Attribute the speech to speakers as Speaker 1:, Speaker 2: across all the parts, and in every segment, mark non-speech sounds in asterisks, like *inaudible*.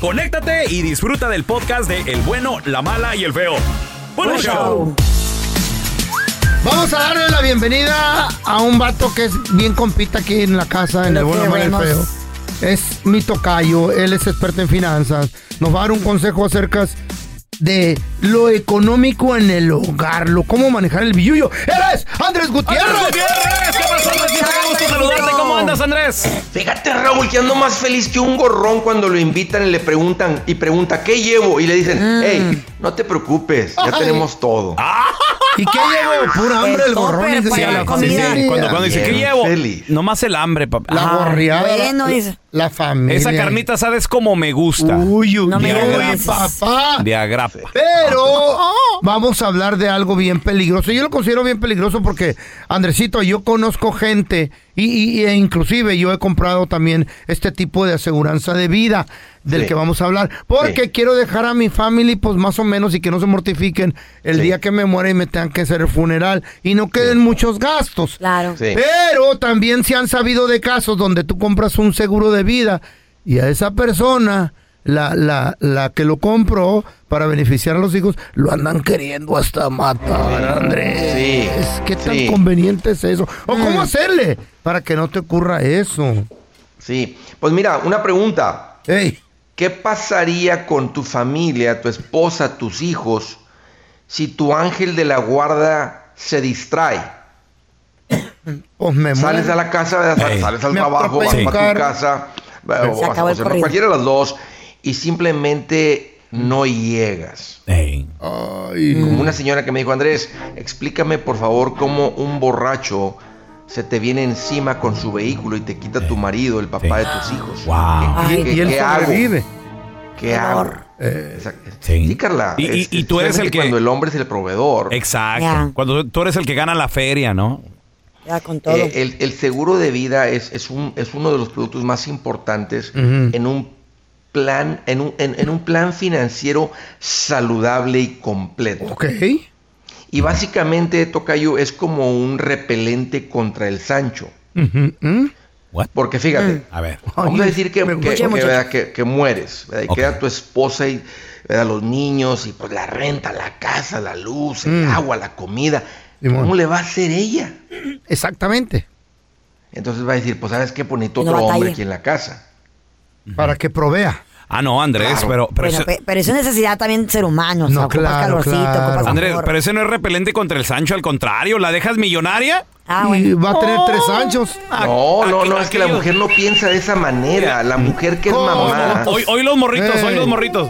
Speaker 1: conéctate y disfruta del podcast de El bueno, la mala y el feo. ¡Buen
Speaker 2: Buen
Speaker 1: show!
Speaker 2: show. Vamos a darle la bienvenida a un vato que es bien compita aquí en la casa, en
Speaker 3: Lo
Speaker 2: el bueno, mal y el feo. Es mi tocayo, él es experto en finanzas. Nos va a dar un consejo acerca de lo económico en el hogar, lo cómo manejar el billullo. ¡Él es Andrés Gutiérrez!
Speaker 1: ¡Andrés Gutiérrez! ¿Qué pasó, Andresito? Qué
Speaker 4: Fíjate, Raúl, que ando más feliz que un gorrón cuando lo invitan y le preguntan y pregunta ¿qué llevo? Y le dicen, hey, no te preocupes, ya
Speaker 2: Ay.
Speaker 4: tenemos todo. *laughs*
Speaker 2: ¿Y qué llevo? Pura hambre el
Speaker 3: El
Speaker 2: gorrón. dice, sí,
Speaker 3: la
Speaker 2: sí,
Speaker 3: comida.
Speaker 2: sí.
Speaker 1: Cuando, cuando dice, ¿qué llevo?
Speaker 4: feliz.
Speaker 1: Nomás el hambre, papá.
Speaker 2: La
Speaker 3: Ah,
Speaker 2: gorriada.
Speaker 3: bueno, dice.
Speaker 2: La familia.
Speaker 1: Esa carnita sabes como me gusta.
Speaker 2: Uy, uy,
Speaker 3: No me
Speaker 2: uy,
Speaker 3: digas.
Speaker 2: papá.
Speaker 1: De agrapa.
Speaker 2: Pero vamos a hablar de algo bien peligroso. Yo lo considero bien peligroso porque, Andresito, yo conozco gente y, y- e inclusive yo he comprado también este tipo de aseguranza de vida del
Speaker 4: Sí.
Speaker 2: que vamos a hablar. Porque
Speaker 4: Sí.
Speaker 2: quiero dejar a mi family pues más o menos y que no se mortifiquen el
Speaker 4: Sí.
Speaker 2: día que me muera y me tengan que hacer el funeral y no queden muchos gastos.
Speaker 3: Claro.
Speaker 4: Sí.
Speaker 2: Pero también se han sabido de casos donde tú compras un seguro de vida y a esa persona, la, la, la que lo compró para beneficiar a los hijos, lo andan queriendo hasta matar, Andrés.
Speaker 4: Sí,
Speaker 2: ¿Qué tan
Speaker 4: sí.
Speaker 2: conveniente es eso? ¿O cómo hacerle para que no te ocurra eso?
Speaker 4: Sí, pues mira, una pregunta.
Speaker 2: Ey,
Speaker 4: ¿Qué pasaría con tu familia, tu esposa, tus hijos, si tu ángel de la guarda se distrae?
Speaker 2: Pues me
Speaker 4: Sales
Speaker 2: muero.
Speaker 4: a la casa, sales al
Speaker 2: Me
Speaker 4: trabajo, vas
Speaker 2: un
Speaker 4: para tu casa, o
Speaker 3: acabó
Speaker 4: o
Speaker 3: el
Speaker 4: sea,
Speaker 3: corrido.
Speaker 4: cualquiera de las dos, y simplemente no llegas.
Speaker 2: Ay,
Speaker 4: Como una señora que me dijo, Andrés, explícame por favor cómo un borracho se te viene encima con su vehículo y te quita tu marido, el papá de tus hijos.
Speaker 1: Wow.
Speaker 4: ¿Qué,
Speaker 2: y,
Speaker 4: qué-
Speaker 2: y él
Speaker 4: qué hago?
Speaker 2: sobrevive.
Speaker 4: ¿Qué hago?
Speaker 3: horror.
Speaker 2: Eh.
Speaker 1: Sí.
Speaker 4: Sí, Carla.
Speaker 1: Y- y-
Speaker 4: es-
Speaker 1: y tú eres el que-
Speaker 4: Cuando el hombre es el proveedor.
Speaker 1: Exacto. Cuando tú eres el que gana la feria, ¿no?
Speaker 3: Ya con todo.
Speaker 4: Eh, el, el seguro de vida es, es, un, es uno de los productos más importantes en un plan, en un, en, en un plan financiero saludable y completo.
Speaker 2: ok.
Speaker 4: Y básicamente, Tocayo, es como un repelente contra el Sancho.
Speaker 2: ¿mm?
Speaker 4: Porque fíjate,
Speaker 1: A ver.
Speaker 4: vamos a decir que, que, que, mueres, ¿verdad? Y queda tu esposa y ¿verdad? los niños y pues la renta, la casa, la luz, el
Speaker 2: Mm.
Speaker 4: agua, la comida.
Speaker 2: Simón.
Speaker 4: ¿Cómo le va a hacer ella?
Speaker 2: Exactamente.
Speaker 4: Entonces va a decir, pues sabes qué
Speaker 3: Que no
Speaker 4: otro hombre aquí en la casa.
Speaker 2: Para que provea.
Speaker 1: Ah, no, Andrés,
Speaker 4: Claro.
Speaker 1: pero, pero
Speaker 3: Bueno,
Speaker 1: ese-
Speaker 3: pe- pero es necesidad también ser humano. O sea,
Speaker 2: No, claro,
Speaker 3: calorcito,
Speaker 2: claro.
Speaker 1: Andrés, pero ese no es repelente contra el Sancho, al contrario, ¿la dejas millonaria?
Speaker 3: Ah,
Speaker 2: Y
Speaker 3: bueno.
Speaker 2: va a tener
Speaker 1: Oh.
Speaker 2: tres anchos.
Speaker 4: No, no, no,
Speaker 1: Aqu-
Speaker 4: es que la mujer no piensa de esa manera. La mujer que es mamá.
Speaker 1: Hoy, hoy los morritos, hoy los morritos.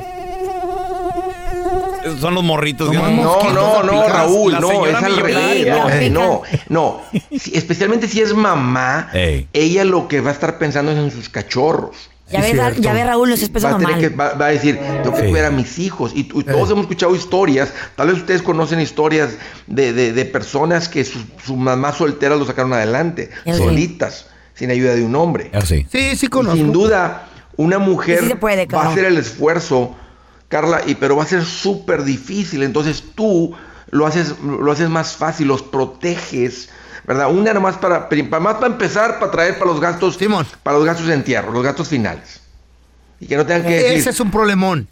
Speaker 1: Son los morritos.
Speaker 2: No.
Speaker 4: No, no, no. Raúl, no, es al revés. No, no, no. Si- especialmente si es mamá,
Speaker 1: Ey.
Speaker 4: ella lo que va a estar pensando es en sus cachorros.
Speaker 3: Ya
Speaker 2: Sí,
Speaker 3: ves, Raúl, no es peso
Speaker 4: Va a, tener que, va, va a decir, tengo que
Speaker 1: Sí.
Speaker 4: cuidar a mis hijos. Y, tú- todos hemos escuchado historias, tal vez ustedes conocen historias de, de- de personas que su, su mamá soltera lo sacaron adelante,
Speaker 3: Sí.
Speaker 4: solitas, sin ayuda de un hombre.
Speaker 1: Ah, sí.
Speaker 2: Sí,
Speaker 4: Y
Speaker 2: conozco.
Speaker 4: sin duda, una mujer
Speaker 3: puede,
Speaker 4: va a hacer el esfuerzo, Carla, y, pero va a ser súper difícil. Entonces tú lo haces, lo haces más fácil, los proteges, ¿verdad? Una nomás para, para, más para empezar, para traer para los gastos,
Speaker 2: Simón.
Speaker 4: para los gastos de entierro, los gastos finales. Y que no tengan que decir,
Speaker 2: Ese es un problememón.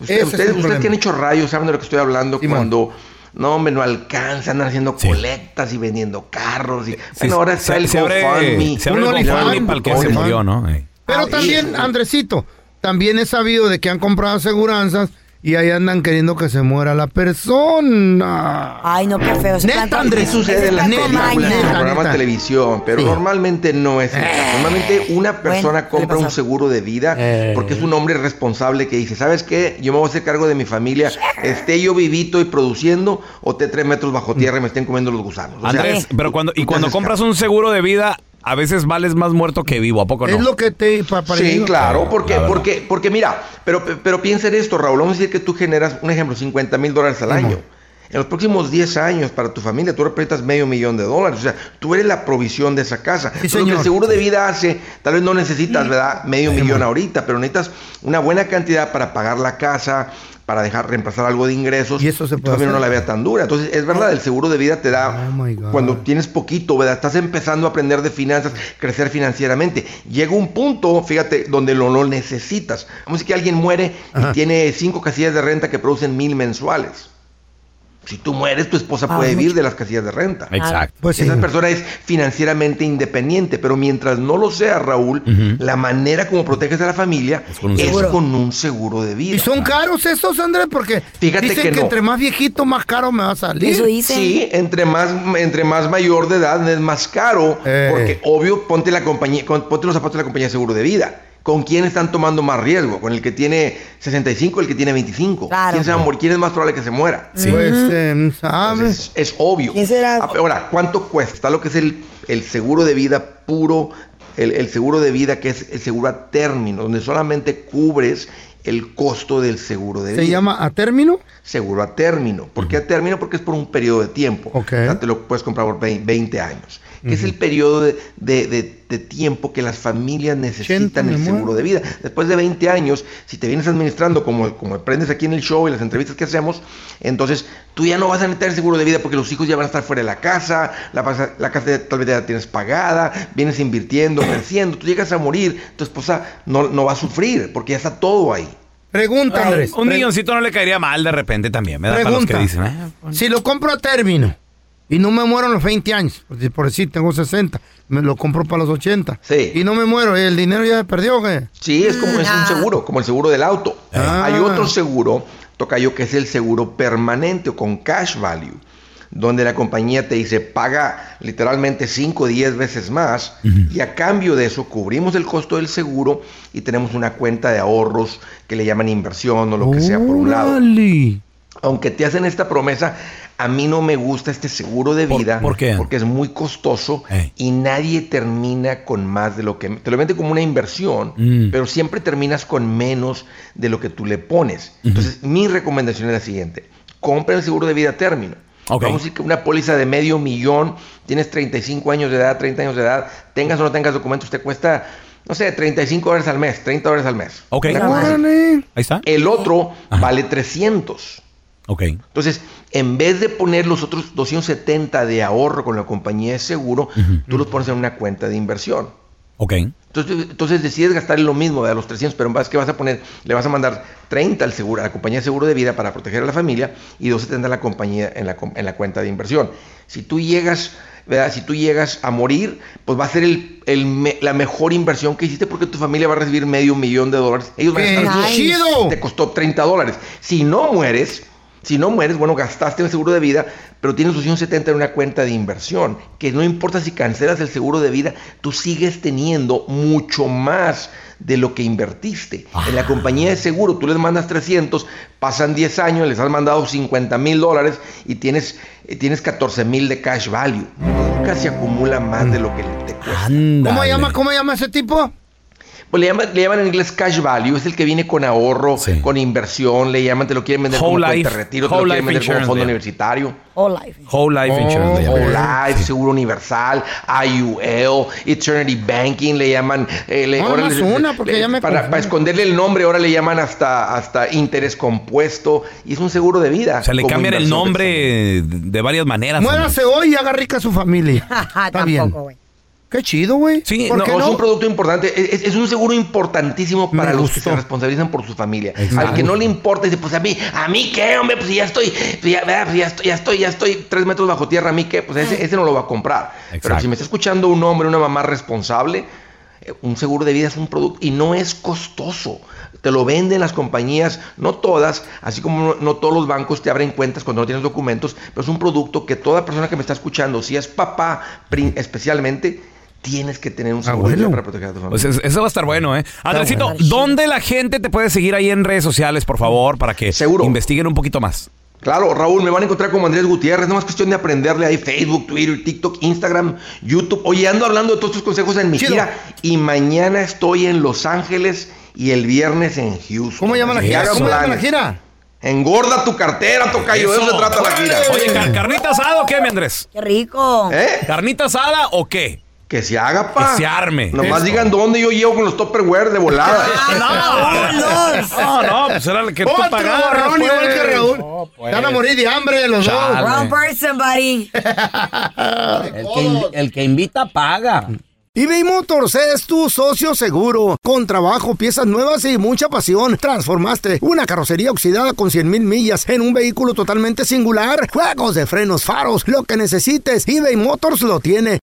Speaker 4: Usted- ustedes, ustedes que han hecho rayos saben de lo que estoy hablando
Speaker 2: Simón.
Speaker 4: cuando no hombre no alcanzan, andan haciendo
Speaker 1: Sí.
Speaker 4: colectas y vendiendo carros y
Speaker 1: Sí,
Speaker 4: bueno ahora está
Speaker 1: se,
Speaker 4: el
Speaker 1: se abre,
Speaker 4: GoFundMe.
Speaker 1: se abre
Speaker 2: Un
Speaker 1: el GoFundMe
Speaker 2: OnlyFans,
Speaker 1: para el que se murió, ¿no?
Speaker 2: Pero
Speaker 4: Ah,
Speaker 2: también,
Speaker 4: y-
Speaker 2: Andresito, también he sabido de que han comprado aseguranzas y ahí andan queriendo que se muera la persona.
Speaker 3: Ay, no, qué feo.
Speaker 2: Neta, Andrés,
Speaker 4: sucede
Speaker 2: neta,
Speaker 4: programas
Speaker 2: neta.
Speaker 4: de televisión, pero
Speaker 2: Sí.
Speaker 4: normalmente no es el caso. Normalmente una persona
Speaker 3: Bueno,
Speaker 4: compra un seguro de vida
Speaker 2: Eh.
Speaker 4: porque es un hombre responsable que dice, ¿sabes qué? Yo me voy a hacer cargo de mi familia, esté yo vivito y produciendo o esté tres metros bajo tierra y me estén comiendo los gusanos. O sea,
Speaker 1: Andrés, pero cuando, y
Speaker 4: te
Speaker 1: cuando compras un seguro de vida, a veces vales más muerto que vivo, ¿a poco no?
Speaker 2: Es lo que te... pa- para
Speaker 4: Sí, claro,
Speaker 1: La
Speaker 4: porque, porque, porque mira, pero, pero piensa en esto, Raúl, vamos a decir que tú generas, un ejemplo, 50 mil dólares al año. En los próximos 10 años para tu familia tú representas medio millón de dólares. O sea, tú eres la provisión de esa casa.
Speaker 2: Sí,
Speaker 4: lo que el seguro de vida hace, tal vez no necesitas, ¿verdad? Medio millón ahorita, pero necesitas una buena cantidad para pagar la casa, para dejar reemplazar algo de ingresos.
Speaker 2: Y eso se puede
Speaker 4: familia no la vea tan dura. Entonces, es verdad, el seguro de vida te da,
Speaker 2: Oh,
Speaker 4: cuando tienes poquito, ¿verdad? Estás empezando a aprender de finanzas, crecer financieramente. Llega un punto, fíjate, donde lo, lo necesitas. Vamos a decir que alguien muere
Speaker 2: Ajá.
Speaker 4: y tiene cinco casillas de renta que producen mil mensuales. Si tú mueres, tu esposa
Speaker 3: Ah,
Speaker 4: puede vivir de las casillas de renta.
Speaker 1: Exacto.
Speaker 2: Pues sí.
Speaker 4: Esa persona es financieramente independiente, pero mientras no lo sea, Raúl, la manera como proteges a la familia es
Speaker 1: con
Speaker 4: con
Speaker 1: un seguro.
Speaker 4: de vida.
Speaker 2: ¿Y son caros estos, Andrés? Porque
Speaker 4: Fíjate
Speaker 2: dicen
Speaker 4: que
Speaker 2: que,
Speaker 4: no.
Speaker 2: entre más viejito, más caro me va a salir.
Speaker 3: Eso dice.
Speaker 4: Sí, entre más, entre más mayor de edad es más caro,
Speaker 2: Eh.
Speaker 4: porque obvio ponte la compañía, con- ponte los zapatos de la compañía de seguro de vida. ¿Con quién están tomando más riesgo? ¿Con el que tiene 65 o el que tiene 25?
Speaker 3: Claro.
Speaker 4: ¿Quién se va a morir? ¿Quién es más probable que se muera?
Speaker 1: Sí.
Speaker 2: Pues, eh, ¿sabes?
Speaker 4: Es, es obvio.
Speaker 3: ¿Quién será?
Speaker 4: Ah, Ahora, ¿cuánto cuesta? Está lo que es el, el seguro de vida puro, el, el seguro de vida que es el seguro a término, donde solamente cubres el costo del seguro de
Speaker 2: ¿Se
Speaker 4: vida.
Speaker 2: llama a término?
Speaker 4: seguro a término. ¿Por qué a término? Porque es por un periodo de tiempo.
Speaker 2: Ok.
Speaker 4: O sea, te lo puedes comprar por vein- 20 años. Que es el periodo de, de- de- de tiempo que las familias necesitan
Speaker 2: me
Speaker 4: el seguro de vida. Después de 20 años, si te vienes administrando como, como aprendes aquí en el show y las entrevistas que hacemos, entonces tú ya no vas a necesitar el seguro de vida porque los hijos ya van a estar fuera de la casa, la, casa- la casa tal vez ya la tienes pagada, vienes invirtiendo, creciendo, tú llegas a morir, tu esposa no, no va a sufrir porque ya está todo ahí.
Speaker 2: Pregunta, Andrés.
Speaker 1: Un milloncito no le caería mal de repente también, ¿verdad? Para los que
Speaker 2: Pregunta.
Speaker 1: dicen, eh, pues,
Speaker 2: Si lo compro a término y no me muero en los 20 años, por decir- por decir, tengo 60, me lo compro para los 80.
Speaker 4: Sí.
Speaker 2: Y no me muero, ¿y el dinero ya se perdió qué?
Speaker 4: Sí, es como es un seguro, como el seguro del auto.
Speaker 2: Ah.
Speaker 4: Hay otro seguro, Tocayo, que es el seguro permanente o con cash value, donde la compañía te dice paga literalmente 5 o 10 veces más y a cambio de eso cubrimos el costo del seguro y tenemos una cuenta de ahorros que le llaman inversión o lo que sea por un lado. Aunque te hacen esta promesa, a mí no me gusta este seguro de
Speaker 1: ¿Por-
Speaker 4: vida
Speaker 1: por qué?
Speaker 4: porque es muy costoso y nadie termina con más de lo que te lo vende como una inversión,
Speaker 1: Mm.
Speaker 4: pero siempre terminas con menos de lo que tú le pones. Entonces, mi recomendación es la siguiente: compra el seguro de vida a término. Vamos a decir que una póliza de medio millón, tienes 35 años de edad, 30 años de edad, tengas o no tengas documentos, te cuesta, no sé, 35 dólares al mes, 30 dólares al mes.
Speaker 1: Ok. Ahí está.
Speaker 4: El otro
Speaker 1: Ajá.
Speaker 4: vale 300.
Speaker 1: Ok.
Speaker 4: Entonces, en vez de poner los otros 270 de ahorro con la compañía de seguro, tú los pones en una cuenta de inversión.
Speaker 1: Ok.
Speaker 4: Entonces, entonces decides gastar lo mismo de los 300, pero más que vas a poner, le vas a mandar 30 al seguro, a la compañía de seguro de vida para proteger a la familia y 270 a la compañía en la, en la cuenta de inversión. Si tú llegas ¿verdad? Si tú llegas a morir, pues va a ser el, el me- la mejor inversión que hiciste porque tu familia va a recibir medio millón de dólares. Ellos van a
Speaker 2: ¡Qué
Speaker 4: estar bien.
Speaker 2: chido!
Speaker 4: Te costó 30 dólares. Si no mueres, si no mueres, bueno, gastaste el seguro de vida, pero tienes opción 70 en una cuenta de inversión, que no importa si cancelas el seguro de vida, tú sigues teniendo mucho más de lo que invertiste. En la compañía de seguro, tú les mandas 300, pasan 10 años, les has mandado 50 mil dólares y tienes, eh, tienes 14 mil de cash value. Nunca se acumula más de lo que te cuesta.
Speaker 2: ¿Cómo llama, cómo llama ese tipo?
Speaker 4: Pues le llaman, le llaman en inglés cash value, es el que viene con ahorro,
Speaker 1: Sí.
Speaker 4: con inversión, le llaman, te lo quieren vender
Speaker 1: Whole
Speaker 4: como cuenta
Speaker 1: life-
Speaker 4: de retiro, te lo
Speaker 1: whole
Speaker 4: quieren vender como fondo universitario.
Speaker 3: All life.
Speaker 1: Whole life insurance.
Speaker 2: Oh.
Speaker 4: Whole Life, Seguro Universal, IUL, Eternity Banking, le llaman... eh, le-
Speaker 2: No,
Speaker 4: ahora
Speaker 2: más
Speaker 4: le-
Speaker 2: una, porque
Speaker 4: le-
Speaker 2: ya me
Speaker 4: para, para esconderle el nombre, ahora le llaman hasta, hasta interés compuesto, y es un seguro de vida.
Speaker 1: O sea, le cambian el nombre de varias maneras.
Speaker 2: Muérase hoy y haga rica a su familia. *laughs* Está bien.
Speaker 3: Tampoco, güey.
Speaker 2: Qué chido, güey.
Speaker 1: Sí,
Speaker 2: ¿Por
Speaker 1: no,
Speaker 4: No, es un producto importante, es, un seguro importantísimo para los que se responsabilizan por su familia.
Speaker 2: Exacto.
Speaker 4: Al que no le importa, dice, pues a mí, ¿a mí qué, hombre? Pues ya estoy, pues ya. Pues ya estoy, ya estoy, ya estoy tres metros bajo tierra, ¿a mí qué? Pues ese, ese no lo va a comprar. Pero si me está escuchando un hombre, una mamá responsable, eh, un seguro de vida es un producto y no es costoso. Te lo venden las compañías, no todas, así como no, no todos los bancos te abren cuentas cuando no tienes documentos, pero es un producto que toda persona que me está escuchando, si es papá especialmente, tienes que tener un seguro vida
Speaker 2: bueno.
Speaker 4: para proteger a tu familia.
Speaker 1: Pues es- eso va a estar bueno, ¿eh? Andresito,
Speaker 3: bueno.
Speaker 1: ¿dónde la gente te puede seguir ahí en redes sociales, por favor, para que
Speaker 4: Seguro.
Speaker 1: investiguen un poquito más?
Speaker 4: Claro, Raúl, me van a encontrar como Andrés Gutiérrez, no más cuestión de aprenderle ahí Facebook, Twitter, TikTok, Instagram, YouTube. Oye, ando hablando de todos estos consejos en mi
Speaker 2: Chido.
Speaker 4: gira y mañana estoy en Los Ángeles y el viernes en Houston.
Speaker 2: ¿Cómo llama la gira? ¿Cómo llama la gira?
Speaker 4: Engorda tu cartera, tocayo, de eso se trata la gira.
Speaker 1: Oye, ¿car- ¿carnita asada o qué, mi Andrés?
Speaker 3: Qué rico.
Speaker 4: ¿Eh?
Speaker 1: ¿Carnita asada o qué?
Speaker 4: Que se haga, pa.
Speaker 1: Que se arme.
Speaker 4: Nomás
Speaker 1: Eso.
Speaker 4: digan dónde yo llevo con los Tupperware de volada. *laughs*
Speaker 1: No, no, pues era el que tú
Speaker 2: Otro
Speaker 1: pagaras,
Speaker 2: borrón
Speaker 1: pues.
Speaker 2: igual que Raúl.
Speaker 1: No, pues.
Speaker 2: Van a morir de hambre los
Speaker 1: Chale.
Speaker 2: dos.
Speaker 3: Wrong person, buddy. *laughs*
Speaker 5: El que, el que invita paga.
Speaker 2: eBay Motors es tu socio seguro. Con trabajo, piezas nuevas y mucha pasión. Transformaste una carrocería oxidada con 100 mil millas en un vehículo totalmente singular. Juegos de frenos, faros, lo que necesites. eBay Motors lo tiene.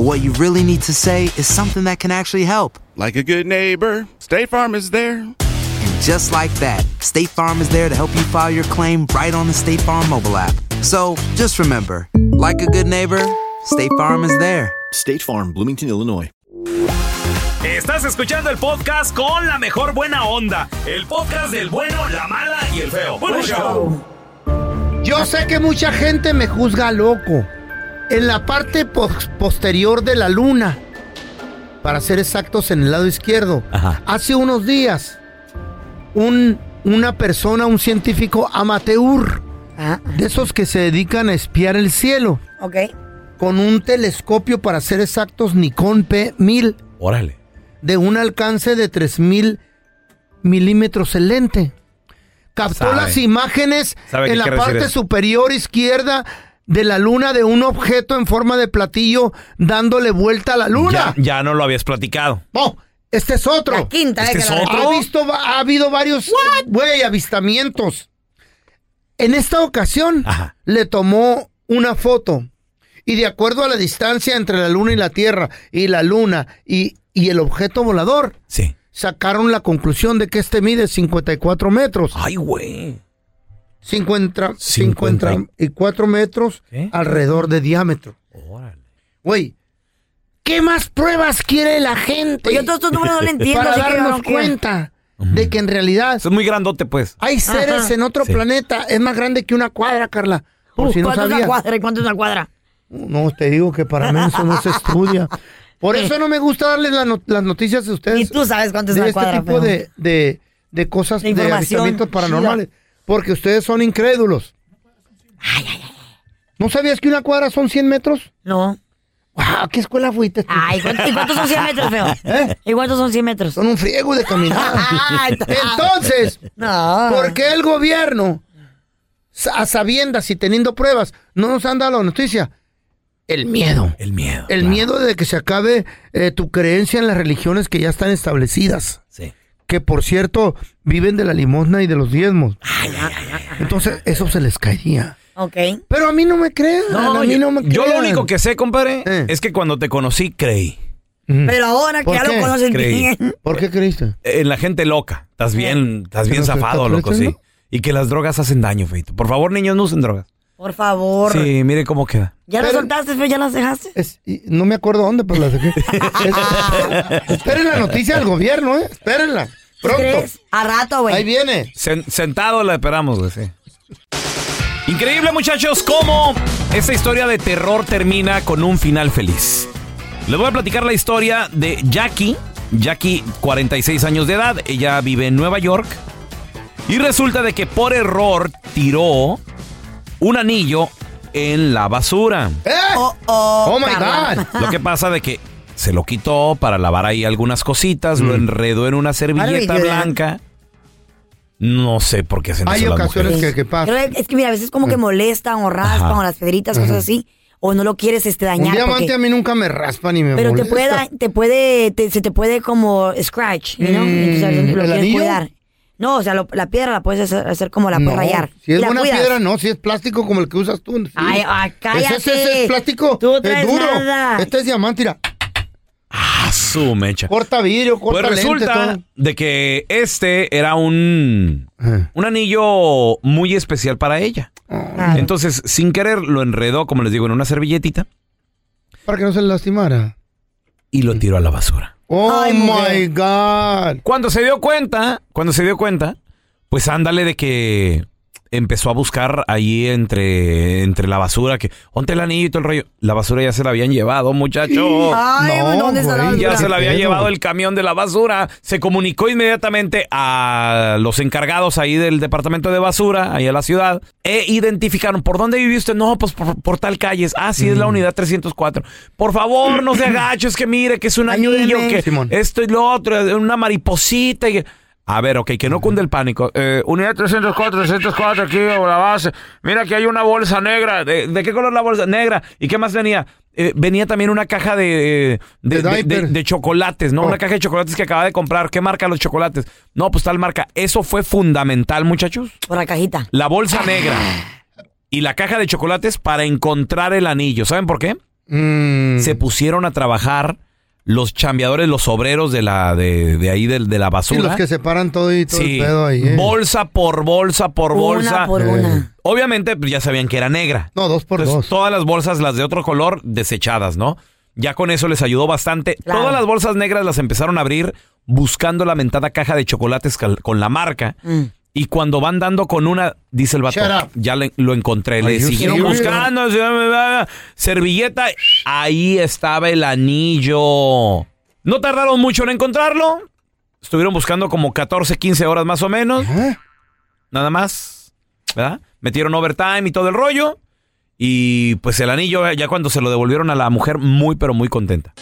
Speaker 6: but what you really need to say is something that can actually help.
Speaker 7: Like a good neighbor, State Farm is there.
Speaker 6: And just like that, State Farm is there to help you file your claim right on the State Farm mobile app. So just remember, like a good neighbor, State Farm is there.
Speaker 8: State Farm, Bloomington, Illinois.
Speaker 1: Estás escuchando el podcast con la mejor buena onda. El podcast del bueno, la mala y el feo. Bueno, show.
Speaker 2: Yo sé que mucha gente me juzga loco. En la parte pos- posterior de la luna, para ser exactos en el lado izquierdo,
Speaker 1: Ajá.
Speaker 2: hace unos días, un, una persona, un científico amateur,
Speaker 3: Ah,
Speaker 2: de esos que se dedican a espiar el cielo, con un telescopio, para ser exactos, Nikon P1000,
Speaker 1: Órale.
Speaker 2: de un alcance de 3000 milímetros el lente. Captó
Speaker 1: Sabe.
Speaker 2: las imágenes en la parte superior izquierda de la luna de un objeto en forma de platillo dándole vuelta a la luna.
Speaker 1: ya no lo habías platicado.
Speaker 2: Oh, este es otro.
Speaker 3: La quinta,
Speaker 1: Este
Speaker 3: eh,
Speaker 1: es
Speaker 3: que la
Speaker 1: otro.
Speaker 2: Ha, visto, ha habido varios güey, avistamientos. En esta ocasión
Speaker 1: Ajá.
Speaker 2: le tomó una foto y de acuerdo a la distancia entre la luna y la Tierra y la luna y, y el objeto volador,
Speaker 1: Sí.
Speaker 2: sacaron la conclusión de que este mide 54 metros.
Speaker 1: Ay, güey.
Speaker 2: 50,
Speaker 1: Cincuenta y-
Speaker 2: 54 metros
Speaker 1: ¿Qué?
Speaker 2: alrededor de diámetro. Güey, ¿qué más pruebas quiere la gente?
Speaker 3: Yo todos estos números no lo entiendo,
Speaker 2: Para
Speaker 3: así que
Speaker 2: darnos
Speaker 3: no quiero.
Speaker 2: cuenta de que en realidad
Speaker 1: Es muy grandote, pues.
Speaker 2: hay seres
Speaker 3: Ajá.
Speaker 2: en otro
Speaker 1: Sí.
Speaker 2: planeta. Es más grande que una cuadra, Carla. Por
Speaker 3: Uh,
Speaker 2: si no
Speaker 3: ¿Cuánto es una cuadra y cuánto es una cuadra?
Speaker 2: No, te digo que para mí eso no se estudia. Por eso no me gusta darles la no- las noticias de ustedes.
Speaker 3: Y tú sabes cuánto es
Speaker 2: de
Speaker 3: una
Speaker 2: este
Speaker 3: cuadra,
Speaker 2: tipo de, de, de cosas,
Speaker 3: De
Speaker 2: avistamientos
Speaker 3: chida.
Speaker 2: paranormales. Porque ustedes son incrédulos. ¿No sabías que una cuadra son 100 metros?
Speaker 3: No.
Speaker 2: ¿A qué escuela fuiste? tú?
Speaker 3: Ay, ¿cuánto- ¿y cuántos son 100 metros, feo? *laughs*
Speaker 2: ¿Eh?
Speaker 3: ¿Y cuántos son 100 metros?
Speaker 2: Son un friego de caminar. *laughs*
Speaker 3: Ay,
Speaker 2: Entonces,
Speaker 3: No.
Speaker 2: ¿por qué el gobierno, a sabiendas y teniendo pruebas, no nos han dado la noticia? El miedo.
Speaker 1: El miedo.
Speaker 2: El
Speaker 1: claro.
Speaker 2: miedo de que se acabe eh, tu creencia en las religiones que ya están establecidas.
Speaker 1: Sí.
Speaker 2: Que por cierto, viven de la limosna y de los diezmos. Entonces, eso se les caería.
Speaker 3: Ok.
Speaker 2: Pero a mí no me crean.
Speaker 1: No,
Speaker 2: a mí
Speaker 1: yo,
Speaker 2: no me
Speaker 1: yo lo
Speaker 2: crean.
Speaker 1: único que sé, compadre,
Speaker 2: Eh.
Speaker 1: es que cuando te conocí, creí.
Speaker 3: Pero ahora que
Speaker 2: ¿Por
Speaker 3: ya
Speaker 2: qué?
Speaker 3: lo conoces
Speaker 1: Creí.
Speaker 3: bien.
Speaker 2: ¿Por qué creíste?
Speaker 1: En la gente loca. Estás bien, estás bien
Speaker 2: ¿Que no se
Speaker 1: zafado,
Speaker 2: está
Speaker 1: loco, sí. Y que las drogas hacen daño, feito. Por favor, niños, no usen drogas.
Speaker 3: Por favor.
Speaker 1: Sí, mire cómo queda.
Speaker 3: ¿Ya las soltaste, feo? ¿Ya las dejaste?
Speaker 2: Es- y no me acuerdo dónde, pero las dejé. *laughs* Es- esperen la noticia del gobierno, ¿eh? Espérenla. Pronto.
Speaker 3: ¿Crees? A rato, güey.
Speaker 2: Ahí viene.
Speaker 1: Sen- sentado la esperamos, güey, sí. Increíble, muchachos, cómo esta historia de terror termina con un final feliz. Les voy a platicar la historia de Jackie. Jackie, 46 años de edad. Ella vive en Nueva York. Y resulta de que por error tiró un anillo en la basura.
Speaker 2: ¡Eh!
Speaker 3: Oh, oh,
Speaker 2: Oh, my
Speaker 3: Carla.
Speaker 2: God.
Speaker 1: Lo que pasa de que se lo quitó para lavar ahí algunas cositas,
Speaker 2: Mm.
Speaker 1: lo enredó en una servilleta
Speaker 3: Ay,
Speaker 1: blanca. No sé por qué se
Speaker 2: Hay ocasiones que, que pasa.
Speaker 3: Es que mira, a veces como que molestan o raspan
Speaker 1: Ajá.
Speaker 3: o las piedritas, cosas así. O no lo quieres este,
Speaker 2: Un
Speaker 3: dañar.
Speaker 2: diamante
Speaker 3: porque-
Speaker 2: a mí nunca me raspa ni me
Speaker 3: pero te
Speaker 2: molesta.
Speaker 3: puede, te puede, te- se te puede como scratch, you know?
Speaker 2: Mm,
Speaker 3: Entonces a veces lo
Speaker 2: ¿el
Speaker 3: quieres cuidar. No, o sea, lo- la piedra la puedes hacer, hacer como la puedes
Speaker 2: No,
Speaker 3: rayar.
Speaker 2: Si es buena
Speaker 3: cuidas.
Speaker 2: piedra, no. Si es plástico como el que usas tú. sí.
Speaker 3: Ay, ay, cállate.
Speaker 2: Ese, ese es plástico.
Speaker 3: Tú no
Speaker 2: es duro.
Speaker 3: nada.
Speaker 2: Este es diamante, mira.
Speaker 1: Ah, su mecha.
Speaker 2: Corta vidrio, corta
Speaker 1: Pues
Speaker 2: lente,
Speaker 1: resulta
Speaker 2: todo.
Speaker 1: de que este era un,
Speaker 2: Ajá.
Speaker 1: un anillo muy especial para ella.
Speaker 3: Ah.
Speaker 1: Entonces, sin querer, lo enredó, como les digo, en una servilletita
Speaker 2: Para que no se le lastimara.
Speaker 1: y lo tiró a la basura.
Speaker 2: Oh
Speaker 3: Ay,
Speaker 2: my. God.
Speaker 1: Cuando se dio cuenta, cuando se dio cuenta, pues ándale de que empezó a buscar ahí entre, entre la basura, que ponte el anillo y todo el rollo. La basura ya se la habían llevado, muchacho.
Speaker 3: Ay,
Speaker 2: No,
Speaker 3: ¿dónde está la
Speaker 2: güey,
Speaker 1: Ya se la había llevado el camión de la basura. Se comunicó inmediatamente a los encargados ahí del departamento de basura, ahí a la ciudad, e identificaron por dónde vive usted. No, pues por, por tal calle. Ah, sí, es
Speaker 2: Mm.
Speaker 1: la unidad 304. Por favor, no se agache, es que mire que es un anillo,
Speaker 3: Ayúdeme.
Speaker 1: que
Speaker 2: Simón.
Speaker 1: esto y lo otro, una mariposita. Y... A ver, ok, que no cunde el pánico. Eh, unidad 304, 304 aquí o la base. Mira que hay una bolsa negra. ¿De, de qué color la bolsa? Negra. ¿Y qué más venía? Eh, venía también una caja de, de,
Speaker 2: De
Speaker 1: de- de-
Speaker 2: diapers.
Speaker 1: de chocolates, ¿no?
Speaker 2: Oh.
Speaker 1: Una caja de chocolates que acaba de comprar. ¿Qué marca los chocolates? No, pues tal marca. Eso fue fundamental, muchachos.
Speaker 3: Por la cajita.
Speaker 1: La bolsa negra y la caja de chocolates para encontrar el anillo. ¿Saben por qué?
Speaker 2: Mm.
Speaker 1: Se pusieron a trabajar los chambeadores, los obreros de la de, de ahí de, de la
Speaker 2: Sí,
Speaker 1: basura.
Speaker 2: los que separan todo y todo
Speaker 1: Sí,
Speaker 2: el pedo ahí. eh.
Speaker 1: bolsa por bolsa por bolsa.
Speaker 3: Una por
Speaker 2: Eh.
Speaker 3: una.
Speaker 1: Obviamente, pues ya sabían que era negra.
Speaker 2: No, dos por
Speaker 1: Entonces,
Speaker 2: dos.
Speaker 1: todas las bolsas, las de otro color, desechadas, ¿no? Ya con eso les ayudó bastante.
Speaker 3: Claro.
Speaker 1: Todas las bolsas negras las empezaron a abrir buscando la mentada caja de chocolates con la marca.
Speaker 3: Mm.
Speaker 1: Y cuando van dando con una, dice el vato, ya le- lo encontré.
Speaker 2: Are
Speaker 1: Le
Speaker 2: you
Speaker 1: siguieron
Speaker 2: serious?
Speaker 1: buscando, servilleta, ahí estaba el anillo. No tardaron mucho en encontrarlo. Estuvieron buscando como 14, 15 horas más o menos. Nada más. ¿Verdad? Metieron overtime y todo el rollo. Y pues el anillo, ya cuando se lo devolvieron a la mujer, muy pero muy contenta.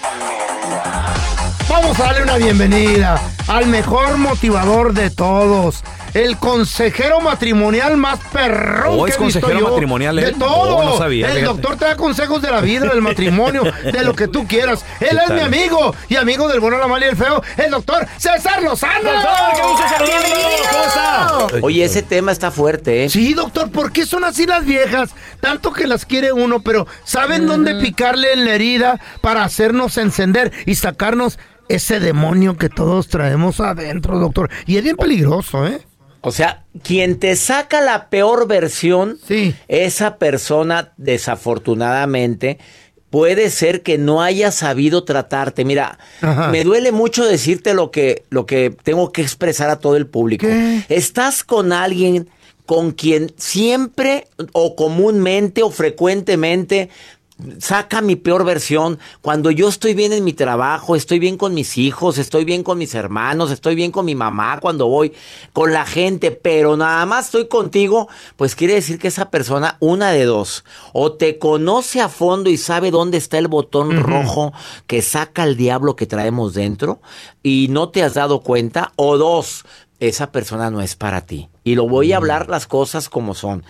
Speaker 2: Vamos a darle una bienvenida al mejor motivador de todos. El consejero matrimonial más perrón
Speaker 1: Oh,
Speaker 2: que
Speaker 1: es
Speaker 2: he visto
Speaker 1: consejero
Speaker 2: yo.
Speaker 1: matrimonial,
Speaker 2: De
Speaker 1: ¿eh?
Speaker 2: todo.
Speaker 1: Oh, no sabía,
Speaker 2: El
Speaker 1: fíjate.
Speaker 2: doctor te da consejos de la vida, del *laughs* matrimonio, de lo que tú quieras. Él
Speaker 1: ¿Qué
Speaker 2: es
Speaker 1: tal?
Speaker 2: mi amigo y amigo del bueno, la mala y el feo, el doctor César Lozano.
Speaker 1: ¡Qué gusto saludarlo!
Speaker 5: Oye, ese tema está fuerte, ¿eh?
Speaker 2: Sí, doctor, ¿por qué son así las viejas? Tanto que las quiere uno, pero ¿saben dónde picarle en la herida para hacernos encender y sacarnos ese demonio que todos traemos adentro, doctor? Y es bien peligroso, ¿eh?
Speaker 5: O sea, quien te saca la peor versión,
Speaker 2: Sí.
Speaker 5: esa persona, desafortunadamente, puede ser que no haya sabido tratarte. Mira,
Speaker 2: Ajá.
Speaker 5: me duele mucho decirte lo que, lo que tengo que expresar a todo el público. Estás con alguien con quien siempre o comúnmente o frecuentemente saca mi peor versión. Cuando yo estoy bien en mi trabajo, estoy bien con mis hijos, estoy bien con mis hermanos, estoy bien con mi mamá cuando voy con la gente, pero nada más estoy contigo, pues quiere decir que esa persona, una de dos, o te conoce a fondo y sabe dónde está el botón rojo que saca el diablo que traemos dentro y no te has dado cuenta, o dos, esa persona no es para ti. Y lo voy a hablar las cosas como son.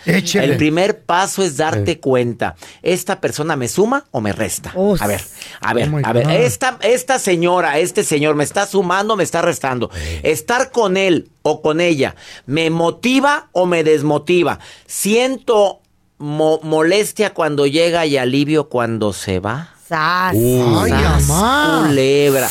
Speaker 5: El primer paso es darte cuenta. ¿Esta persona me suma o me resta? A ver, a ver,
Speaker 2: Oh
Speaker 5: a ver. Esta, esta señora, este señor, ¿me está sumando o me está restando? Estar con él o con ella, ¿me motiva o me desmotiva? Siento mo- molestia cuando llega y alivio cuando se va.
Speaker 3: Sas.
Speaker 2: Ay, mamá.
Speaker 5: Culebra.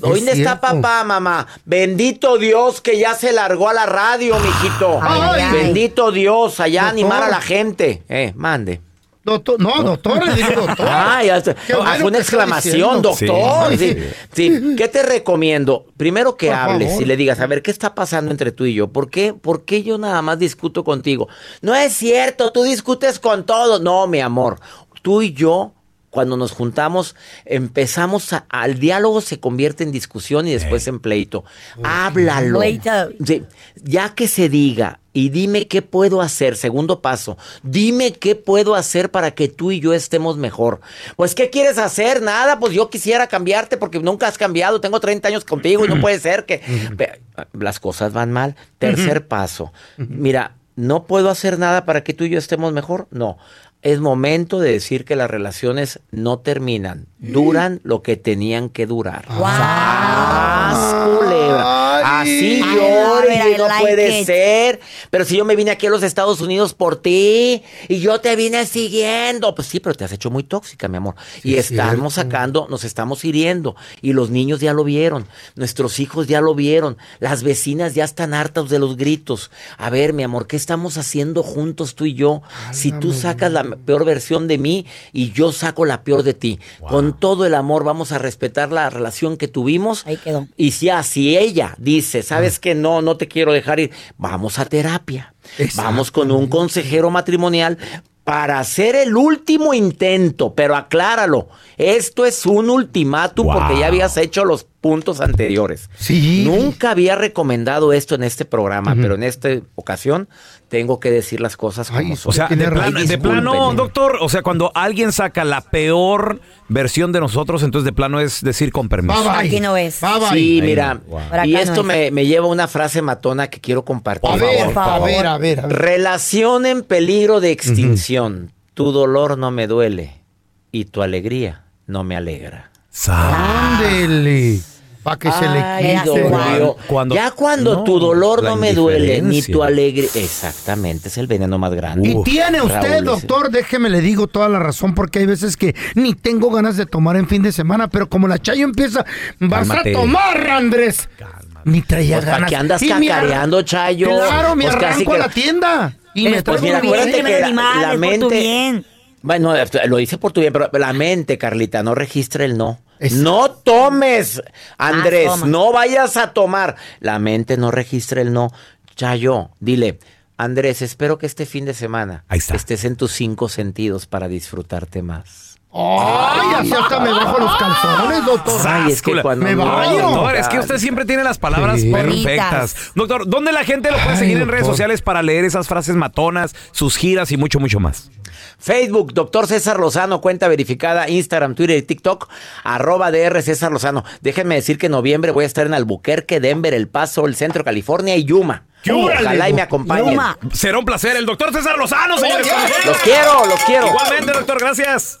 Speaker 5: ¿Dónde está papá, mamá? Bendito Dios que ya se largó a la radio, mijito.
Speaker 3: Ay, ay.
Speaker 5: Bendito Dios, allá
Speaker 2: Doctor.
Speaker 5: animar a la gente. Eh, mande.
Speaker 2: Doctor, no, doctor, le digo doctor. *laughs*
Speaker 5: Ah, ya está. Fue una exclamación, doctor.
Speaker 2: Sí.
Speaker 5: Sí, sí. ¿Qué te recomiendo? Primero que
Speaker 2: Por
Speaker 5: hables
Speaker 2: favor.
Speaker 5: y le digas, a ver, ¿qué está pasando entre tú y yo? ¿Por qué? ¿Por qué yo nada más discuto contigo? No es cierto, tú discutes con todo. No, mi amor, tú y yo cuando nos juntamos, empezamos a- al diálogo se convierte en discusión y después en pleito. Háblalo.
Speaker 3: Pleito.
Speaker 5: Sí, ya que se diga y dime qué puedo hacer, segundo paso, dime qué puedo hacer para que tú y yo estemos mejor. Pues, ¿qué quieres hacer? Nada, pues yo quisiera cambiarte porque nunca has cambiado, tengo 30 años contigo y no puede ser que... Las cosas van mal. Tercer paso, mira, ¿no puedo hacer nada para que tú y yo estemos mejor? No. Es momento de decir que las relaciones no terminan, duran lo que tenían que durar. ¡Sas, culebra! Así
Speaker 3: I it,
Speaker 5: y no
Speaker 3: like
Speaker 5: puede
Speaker 3: it.
Speaker 5: ser. Pero si yo me vine aquí a los Estados Unidos por ti y yo te vine siguiendo, pues sí, pero te has hecho muy tóxica, mi amor. y
Speaker 2: es
Speaker 5: estamos
Speaker 2: cierto.
Speaker 5: sacando, nos estamos hiriendo. Y los niños ya lo vieron, nuestros hijos ya lo vieron, las vecinas ya están hartas de los gritos. A ver, mi amor, ¿qué estamos haciendo juntos tú y yo? Si tú sacas la peor versión de mí y yo saco la peor de ti. Con todo el amor vamos a respetar la relación que tuvimos.
Speaker 3: Ahí quedó.
Speaker 5: Y si así ella dice, sabes que no, no te quiero dejar ir, vamos a terapia. Vamos con un consejero matrimonial para hacer el último intento, pero acláralo, esto es un ultimátum porque ya habías hecho los puntos anteriores.
Speaker 2: Sí.
Speaker 5: Nunca había recomendado esto en este programa, pero en esta ocasión tengo que decir las cosas como
Speaker 2: Ay,
Speaker 5: son.
Speaker 1: O sea, de, plano, de plano,
Speaker 5: Discúlpenme.
Speaker 1: doctor, o sea, cuando alguien saca la peor versión de nosotros, entonces de plano es decir con permiso.
Speaker 2: Bye, bye.
Speaker 3: Aquí no es.
Speaker 2: Bye, bye.
Speaker 5: Sí,
Speaker 1: Ahí
Speaker 5: mira.
Speaker 1: Wow.
Speaker 5: Y esto
Speaker 3: no
Speaker 5: me, me lleva a una frase matona que quiero compartir.
Speaker 2: A
Speaker 3: Por
Speaker 2: ver,
Speaker 3: favor.
Speaker 2: a ver, a ver, a ver.
Speaker 5: Relación en peligro de extinción. Tu dolor no me duele y tu alegría no me alegra.
Speaker 1: Sa-
Speaker 2: Ándele. Para que se le
Speaker 3: quite. Cuando-
Speaker 1: cuando-
Speaker 5: ya cuando
Speaker 1: no,
Speaker 5: tu dolor no me duele ni tu alegría. Exactamente, es el veneno más grande.
Speaker 2: Y
Speaker 1: Uf,
Speaker 2: tiene usted,
Speaker 5: Raúl,
Speaker 2: doctor, déjeme le digo toda la razón, porque hay veces que ni tengo ganas de tomar en fin de semana, pero como la chayo empieza, vas
Speaker 1: Cálmate.
Speaker 2: a tomar, Andrés. Ni traía
Speaker 5: Pues, ¿para
Speaker 2: ganas.
Speaker 5: qué andas
Speaker 2: Y
Speaker 5: cacareando, Chayo?
Speaker 2: Claro, me
Speaker 5: Pues,
Speaker 2: arranco a
Speaker 5: que-
Speaker 2: la tienda. Y
Speaker 3: Pero
Speaker 2: me
Speaker 5: Pues
Speaker 2: traigo
Speaker 5: mira, acuérdate que la,
Speaker 3: animal,
Speaker 5: la
Speaker 3: es por tu
Speaker 5: mente. Bueno, lo dice por tu bien, pero la mente, Carlita, no registra el no. No tomes, Andrés,
Speaker 3: Ah, toma.
Speaker 5: no vayas a tomar. La mente no registra el no. Chayo, dile, Andrés, espero que este fin de semana estés en tus cinco sentidos para disfrutarte más.
Speaker 2: Ay, así hasta me bajo los calzones, doctor.
Speaker 5: Ay, es que cuando
Speaker 2: Me baño.
Speaker 1: Doctor, es que usted siempre tiene las palabras
Speaker 2: Sí.
Speaker 1: perfectas. Doctor, ¿dónde la gente lo puede
Speaker 2: Ay,
Speaker 1: seguir en redes sociales para leer esas frases matonas, sus giras y mucho, mucho más?
Speaker 5: Facebook, doctor César Lozano, cuenta verificada, Instagram, Twitter y TikTok, arroba DR César Lozano. Déjenme decir que en noviembre voy a estar en Albuquerque, Denver, El Paso, el Centro California y Yuma.
Speaker 2: ¡Órale,
Speaker 5: Ojalá y me acompañen.
Speaker 3: Yuma.
Speaker 1: Será un placer. El doctor César Lozano, señores.
Speaker 5: Los quiero, los quiero.
Speaker 1: Igualmente, doctor, gracias.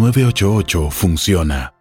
Speaker 9: 988 funciona.